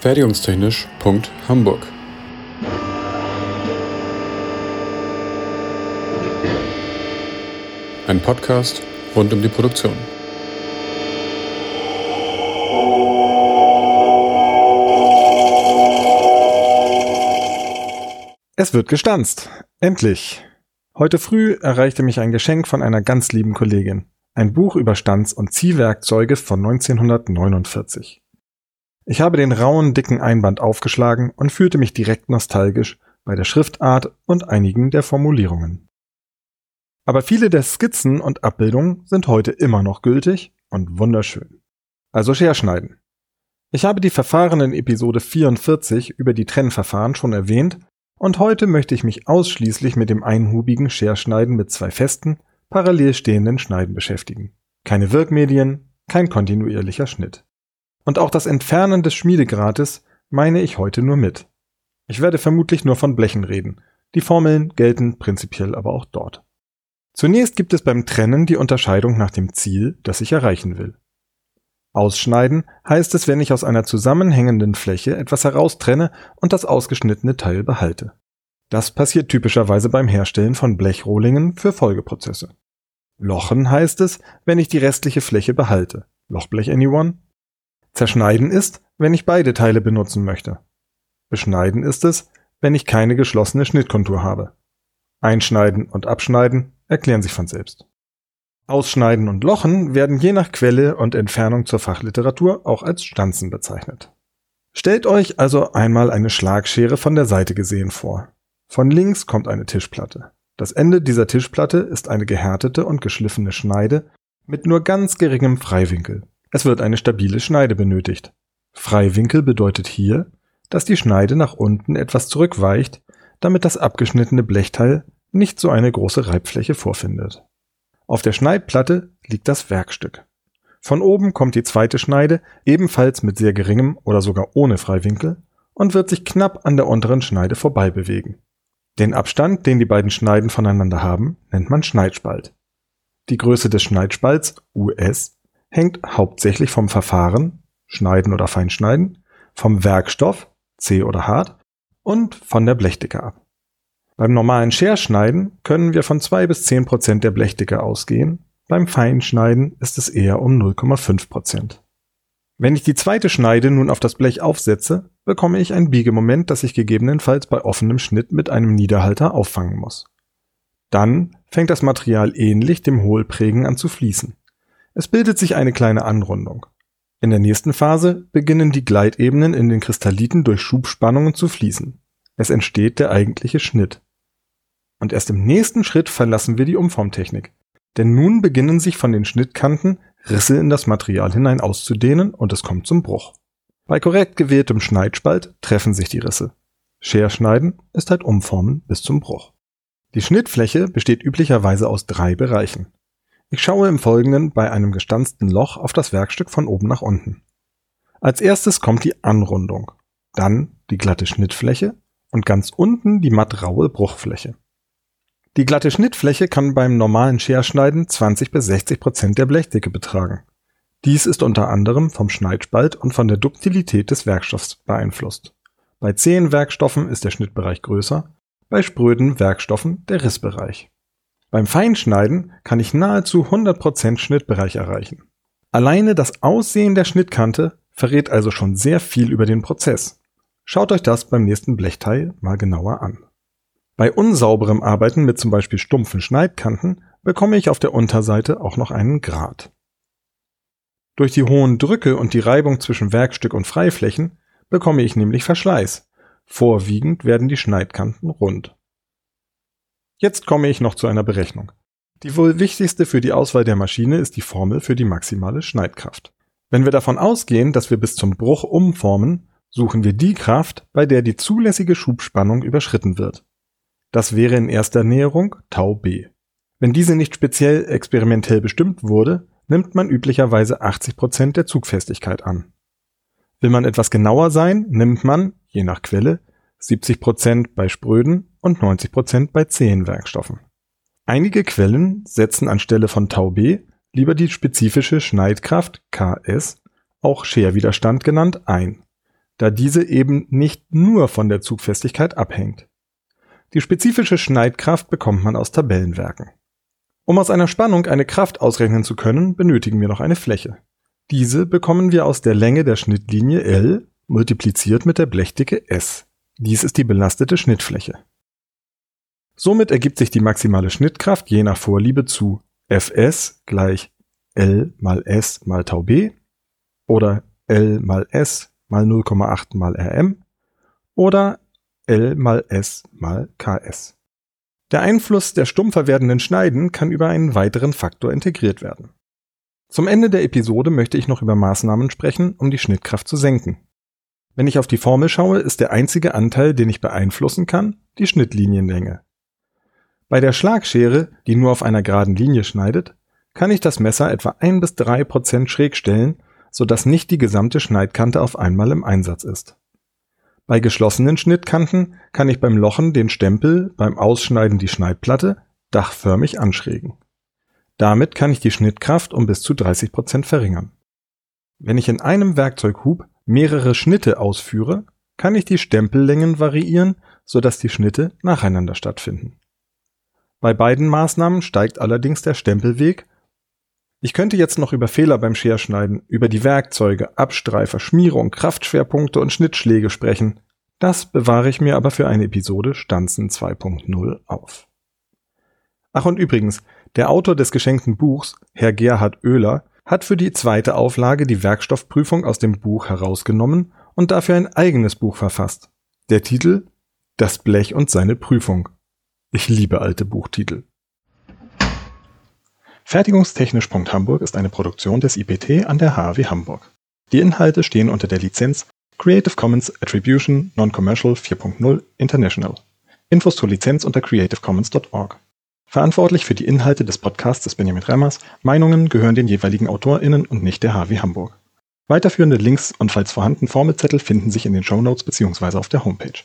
Fertigungstechnisch.hamburg Ein Podcast rund um die Produktion. Es wird gestanzt. Endlich. Heute früh erreichte mich ein Geschenk von einer ganz lieben Kollegin. Ein Buch über Stanz- und Ziehwerkzeuge von 1949. Ich habe den rauen, dicken Einband aufgeschlagen und fühlte mich direkt nostalgisch bei der Schriftart und einigen der Formulierungen. Aber viele der Skizzen und Abbildungen sind heute immer noch gültig und wunderschön. Also Scherschneiden. Ich habe die Verfahren in Episode 44 über die Trennverfahren schon erwähnt und heute möchte ich mich ausschließlich mit dem einhubigen Scherschneiden mit zwei festen, parallel stehenden Schneiden beschäftigen. Keine Wirkmedien, kein kontinuierlicher Schnitt. Und auch das Entfernen des Schmiedegrates meine ich heute nur mit. Ich werde vermutlich nur von Blechen reden. Die Formeln gelten prinzipiell aber auch dort. Zunächst gibt es beim Trennen die Unterscheidung nach dem Ziel, das ich erreichen will. Ausschneiden heißt es, wenn ich aus einer zusammenhängenden Fläche etwas heraustrenne und das ausgeschnittene Teil behalte. Das passiert typischerweise beim Herstellen von Blechrohlingen für Folgeprozesse. Lochen heißt es, wenn ich die restliche Fläche behalte. Lochblech anyone? Zerschneiden ist, wenn ich beide Teile benutzen möchte. Beschneiden ist es, wenn ich keine geschlossene Schnittkontur habe. Einschneiden und Abschneiden erklären sich von selbst. Ausschneiden und Lochen werden je nach Quelle und Entfernung zur Fachliteratur auch als Stanzen bezeichnet. Stellt euch also einmal eine Schlagschere von der Seite gesehen vor. Von links kommt eine Tischplatte. Das Ende dieser Tischplatte ist eine gehärtete und geschliffene Schneide mit nur ganz geringem Freiwinkel. Es wird eine stabile Schneide benötigt. Freiwinkel bedeutet hier, dass die Schneide nach unten etwas zurückweicht, damit das abgeschnittene Blechteil nicht so eine große Reibfläche vorfindet. Auf der Schneidplatte liegt das Werkstück. Von oben kommt die zweite Schneide, ebenfalls mit sehr geringem oder sogar ohne Freiwinkel, und wird sich knapp an der unteren Schneide vorbei bewegen. Den Abstand, den die beiden Schneiden voneinander haben, nennt man Schneidspalt. Die Größe des Schneidspalts, US, hängt hauptsächlich vom Verfahren, Schneiden oder Feinschneiden, vom Werkstoff, C oder hart, und von der Blechdicke ab. Beim normalen Scherschneiden können wir von 2 bis 10 Prozent der Blechdicke ausgehen, beim Feinschneiden ist es eher um 0,5 Prozent. Wenn ich die zweite Schneide nun auf das Blech aufsetze, bekomme ich ein Biegemoment, das ich gegebenenfalls bei offenem Schnitt mit einem Niederhalter auffangen muss. Dann fängt das Material ähnlich dem Hohlprägen an zu fließen. Es bildet sich eine kleine Anrundung. In der nächsten Phase beginnen die Gleitebenen in den Kristalliten durch Schubspannungen zu fließen. Es entsteht der eigentliche Schnitt. Und erst im nächsten Schritt verlassen wir die Umformtechnik. Denn nun beginnen sich von den Schnittkanten Risse in das Material hinein auszudehnen und es kommt zum Bruch. Bei korrekt gewähltem Schneidspalt treffen sich die Risse. Scherschneiden ist halt Umformen bis zum Bruch. Die Schnittfläche besteht üblicherweise aus drei Bereichen. Ich schaue im Folgenden bei einem gestanzten Loch auf das Werkstück von oben nach unten. Als erstes kommt die Anrundung, dann die glatte Schnittfläche und ganz unten die mattraue Bruchfläche. Die glatte Schnittfläche kann beim normalen Scherschneiden 20 bis 60 Prozent der Blechdicke betragen. Dies ist unter anderem vom Schneidspalt und von der Duktilität des Werkstoffs beeinflusst. Bei zähen Werkstoffen ist der Schnittbereich größer, bei spröden Werkstoffen der Rissbereich. Beim Feinschneiden kann ich nahezu 100% Schnittbereich erreichen. Alleine das Aussehen der Schnittkante verrät also schon sehr viel über den Prozess. Schaut euch das beim nächsten Blechteil mal genauer an. Bei unsauberem Arbeiten mit zum Beispiel stumpfen Schneidkanten bekomme ich auf der Unterseite auch noch einen Grat. Durch die hohen Drücke und die Reibung zwischen Werkstück und Freiflächen bekomme ich nämlich Verschleiß. Vorwiegend werden die Schneidkanten rund. Jetzt komme ich noch zu einer Berechnung. Die wohl wichtigste für die Auswahl der Maschine ist die Formel für die maximale Schneidkraft. Wenn wir davon ausgehen, dass wir bis zum Bruch umformen, suchen wir die Kraft, bei der die zulässige Schubspannung überschritten wird. Das wäre in erster Näherung Tau B. Wenn diese nicht speziell experimentell bestimmt wurde, nimmt man üblicherweise 80 Prozent der Zugfestigkeit an. Will man etwas genauer sein, nimmt man, je nach Quelle, 70 Prozent bei spröden und 90 Prozent bei zähen Werkstoffen. Einige Quellen setzen anstelle von Tau B lieber die spezifische Schneidkraft KS, auch Scherwiderstand genannt, ein. da diese eben nicht nur von der Zugfestigkeit abhängt. Die spezifische Schneidkraft bekommt man aus Tabellenwerken. Um aus einer Spannung eine Kraft ausrechnen zu können, benötigen wir noch eine Fläche. Diese bekommen wir aus der Länge der Schnittlinie L multipliziert mit der Blechdicke S. Dies ist die belastete Schnittfläche. Somit ergibt sich die maximale Schnittkraft je nach Vorliebe zu Fs gleich L mal S mal Tau B oder L mal S mal 0,8 mal Rm oder L mal S mal Ks. Der Einfluss der stumpfer werdenden Schneiden kann über einen weiteren Faktor integriert werden. Zum Ende der Episode möchte ich noch über Maßnahmen sprechen, um die Schnittkraft zu senken. Wenn ich auf die Formel schaue, ist der einzige Anteil, den ich beeinflussen kann, die Schnittlinienlänge. Bei der Schlagschere, die nur auf einer geraden Linie schneidet, kann ich das Messer etwa ein bis drei Prozent schräg stellen, sodass nicht die gesamte Schneidkante auf einmal im Einsatz ist. Bei geschlossenen Schnittkanten kann ich beim Lochen den Stempel, beim Ausschneiden die Schneidplatte dachförmig anschrägen. Damit kann ich die Schnittkraft um bis zu 30 Prozent verringern. Wenn ich in einem Werkzeughub mehrere Schnitte ausführe, kann ich die Stempellängen variieren, sodass die Schnitte nacheinander stattfinden. Bei beiden Maßnahmen steigt allerdings der Stempelweg. Ich könnte jetzt noch über Fehler beim Scherschneiden, über die Werkzeuge, Abstreifer, Schmierung, Kraftschwerpunkte und Schnittschläge sprechen. Das bewahre ich mir aber für eine Episode Stanzen 2.0 auf. Ach und übrigens, der Autor des geschenkten Buchs, Herr Gerhard Oehler, hat für die zweite Auflage die Werkstoffprüfung aus dem Buch herausgenommen und dafür ein eigenes Buch verfasst. Der Titel Das Blech und seine Prüfung. Ich liebe alte Buchtitel. Fertigungstechnisch.hamburg ist eine Produktion des IPT an der HW Hamburg. Die Inhalte stehen unter der Lizenz Creative Commons Attribution Non-Commercial 4.0 International. Infos zur Lizenz unter creativecommons.org. Verantwortlich für die Inhalte des Podcasts ist Benjamin Remmers. Meinungen gehören den jeweiligen AutorInnen und nicht der HW Hamburg. Weiterführende Links und falls vorhanden Formelzettel finden sich in den Shownotes bzw. auf der Homepage.